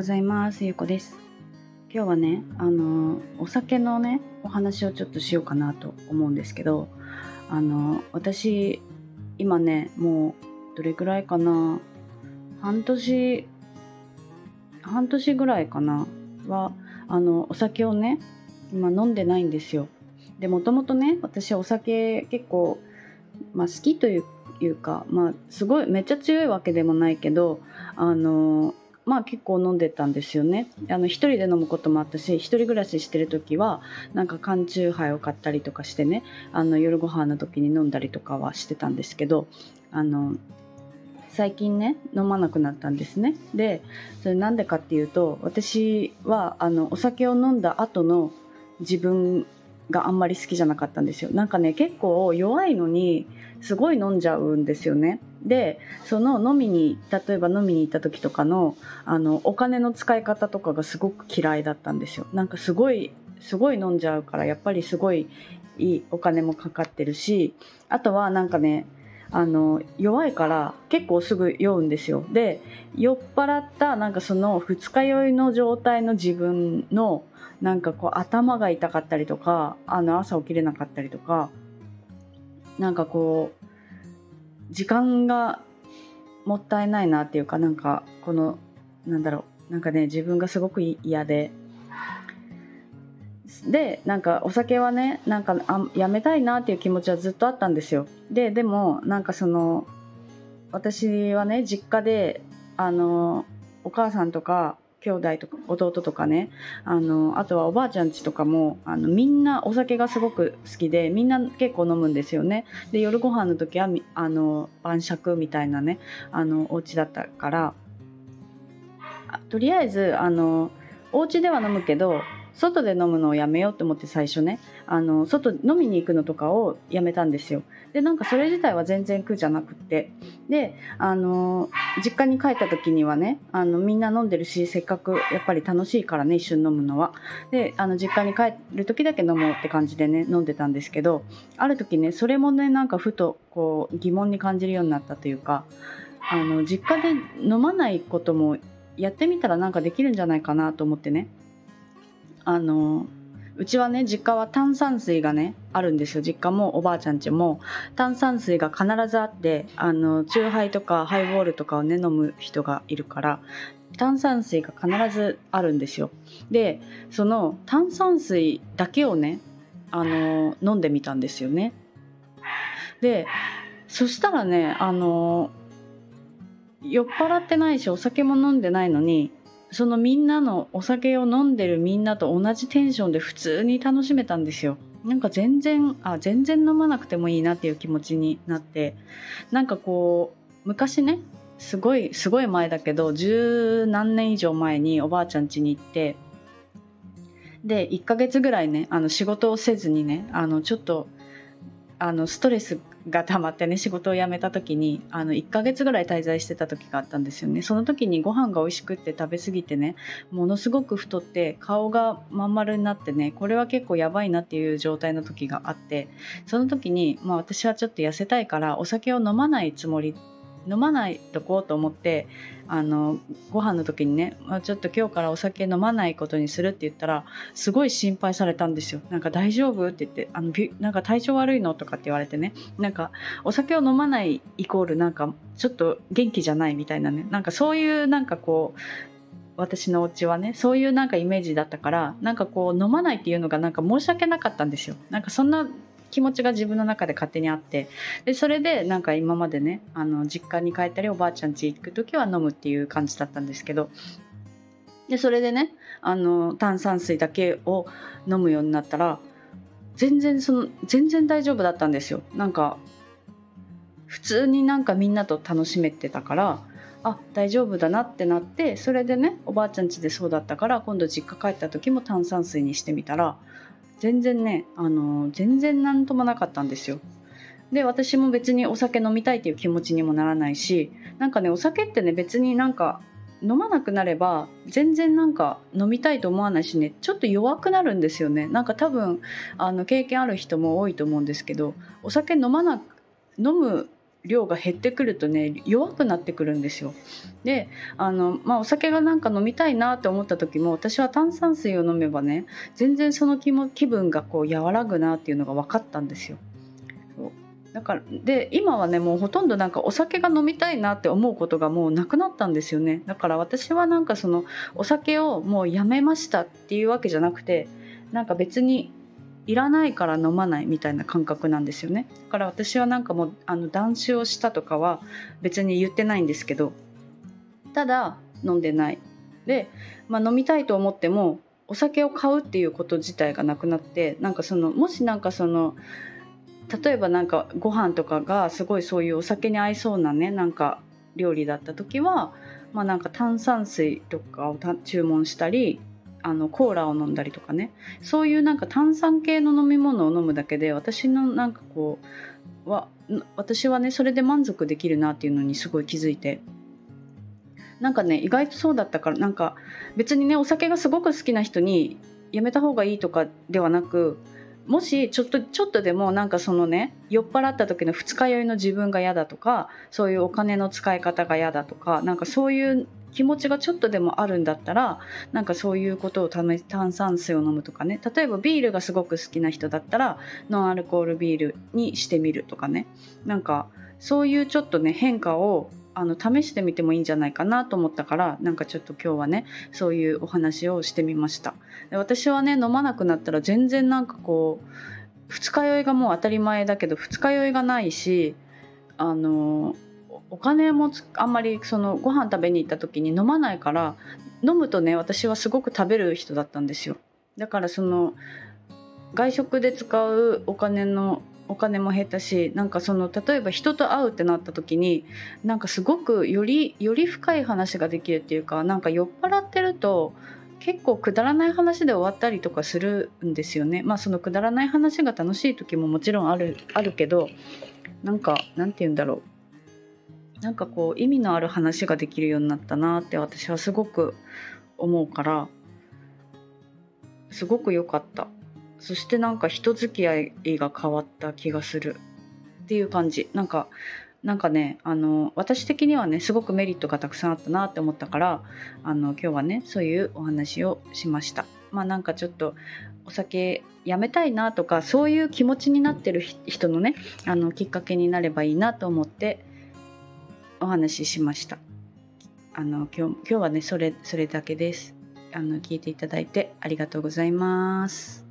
ございます。ゆうこです。今日はねあのお酒のねお話をちょっとしようかなと思うんですけどあの私今ねもうどれぐらいかな？半年半年ぐらいかな？はあのお酒をね今飲んでないんですよ。でもともとね私お酒結構、まあ、好きというかまあすごいめっちゃ強いわけでもないけどあのまあ結構飲んでたんですよね。あの一人で飲むこともあったし一人暮らししてる時はなんか缶チューハイを買ったりとかしてねあの夜ご飯の時に飲んだりとかはしてたんですけどあの最近ね飲まなくなったんですね。でそれなんでかっていうと私はあのお酒を飲んだ後の自分があんまり好きじゃなかったんですよ。なんかね結構弱いのにすごい飲んじゃうんですよね。でその飲みに例えば飲みに行った時とかのあのお金の使い方とかがすごく嫌いだったんですよ。なんかすごいすごい飲んじゃうからやっぱりすごいいいお金もかかってるしあとはなんかねあの弱いから結構すぐ酔うんですよ。で酔っ払ったなんかその二日酔いの状態の自分のなんかこう頭が痛かったりとかあの朝起きれなかったりとかなんかこう時間がもったいないなっていうかなんかこのなんだろうなんかね自分がすごく嫌ででなんかお酒はねなんかあやめたいなっていう気持ちはずっとあったんですよ。ででもなんかその私はね実家であのお母さんとか兄弟とか弟とかねあのあとはおばあちゃんちとかもあのみんなお酒がすごく好きでみんな結構飲むんですよね。で夜ご飯の時はあの晩酌みたいなねあのお家だったからとりあえずあのお家では飲むけど外で飲むのをやめようと思って最初ねあの外飲みに行くのとかをやめたんですよ。でなんかそれ自体は全然苦じゃなくって。であの実家に帰った時にはねあのみんな飲んでるしせっかくやっぱり楽しいからね一緒に飲むのは。であの実家に帰る時だけ飲もうって感じでね飲んでたんですけどある時ねそれもねなんかふとこう疑問に感じるようになったというかあの実家で飲まないこともやってみたらなんかできるんじゃないかなと思ってね。あのうちはね実家は炭酸水がねあるんですよ。実家もおばあちゃんちも。炭酸水が必ずあってあのチューハイとかハイボールとかをね飲む人がいるから炭酸水が必ずあるんですよ。でその炭酸水だけをねあの飲んでみたんですよね。でそしたらねあの酔っ払ってないしお酒も飲んでないのにそのみんなのお酒を飲んでるみんなと同じテンションで普通に楽しめたんですよ。なんか全然あ全然飲まなくてもいいなっていう気持ちになってなんかこう昔ねすごいすごい前だけど十何年以上前におばあちゃん家に行ってで1ヶ月ぐらいねあの仕事をせずにねあのちょっとあのストレスが溜まってね仕事を辞めた時にあの1ヶ月ぐらい滞在してた時があったんですよね。その時にご飯が美味しくって食べ過ぎてねものすごく太って顔がまん丸になってねこれは結構やばいなっていう状態の時があってその時に、まあ、私はちょっと痩せたいからお酒を飲まないつもり飲まないとこうと思ってあのご飯の時にね、ちょっと今日からお酒飲まないことにするって言ったらすごい心配されたんですよ。なんか大丈夫って言ってあのなんか体調悪いのとかって言われてね。なんかお酒を飲まないイコールなんかちょっと元気じゃないみたいなね。なんかそういうなんかこう私のお家はねそういうなんかイメージだったからなんかこう飲まないっていうのがなんか申し訳なかったんですよ。なんかそんな気持ちが自分の中で勝手にあって。でそれでなんか今までねあの実家に帰ったりおばあちゃん家行く時は飲むっていう感じだったんですけど。でそれでねあの炭酸水だけを飲むようになったら全然その全然大丈夫だったんですよ。なんか普通になんかみんなと楽しめてたからあ大丈夫だなってなってそれでねおばあちゃん家でそうだったから今度実家帰った時も炭酸水にしてみたら全然ねあの全然何ともなかったんですよ。で私も別にお酒飲みたいっていう気持ちにもならないしなんかねお酒ってね別になんか飲まなくなれば全然なんか飲みたいと思わないしねちょっと弱くなるんですよね。なんか多分あの経験ある人も多いと思うんですけどお酒飲まな飲む量が減ってくるとね弱くなってくるんですよ。であの、まあ、お酒がなんか飲みたいなって思った時も私は炭酸水を飲めばね全然その気も気分がこう和らぐなっていうのが分かったんですよ。だからで今はねもうほとんどなんかお酒が飲みたいなって思うことがもうなくなったんですよねだから私はなんかそのお酒をもうやめましたっていうわけじゃなくてなんか別にいらないから飲まないみたいな感覚なんですよね。だから私はなんかもうあの断酒をしたとかは別に言ってないんですけどただ飲んでない。で、まあ、飲みたいと思ってもお酒を買うっていうこと自体がなくなってなんかそのもしなんかその例えばなんかご飯とかがすごいそういうお酒に合いそうなねなんか料理だった時は、まあ、なんか炭酸水とかを注文したりあのコーラを飲んだりとかね。そういうなんか炭酸系の飲み物を飲むだけで私のなんかこうは私はねそれで満足できるなっていうのにすごい気づいて。なんかね意外とそうだったからなんか別にねお酒がすごく好きな人にやめた方がいいとかではなくもしちょっとちょっとでもなんかそのね酔っ払った時の二日酔いの自分が嫌だとかそういうお金の使い方が嫌だとかなんかそういう気持ちがちょっとでもあるんだったらなんかそういうことを炭酸水を飲むとかね。例えばビールがすごく好きな人だったらノンアルコールビールにしてみるとかね。なんかそういうちょっとね変化をあの試してみてもいいんじゃないかなと思ったからなんかちょっと今日はねそういうお話をしてみました。私はね飲まなくなったら全然なんかこう二日酔いがもう当たり前だけど二日酔いがないしあのお金もあんまりそのご飯食べに行った時に飲まないから飲むとね私はすごく食べる人だったんですよだからその外食で使うお金のお金も減ったしなんかその例えば人と会うってなった時になんかすごくよりより深い話ができるっていうかなんか酔っ払ってると結構くだらない話で終わったりとかするんですよね。まあそのくだらない話が楽しい時ももちろんあるあるけどなんかなんて言うんだろうなんかこう意味のある話ができるようになったなって私はすごく思うからすごく良かった。そしてなんか人付き合いが変わった気がする。っていう感じ。なんかなんかねあの私的にはねすごくメリットがたくさんあったなって思ったからあの今日はねそういうお話をしました。まあなんかちょっとお酒やめたいなとかそういう気持ちになってる人のねあのきっかけになればいいなと思ってお話ししました。あの今日今日はねそれそれだけです。あの聞いていただいてありがとうございます。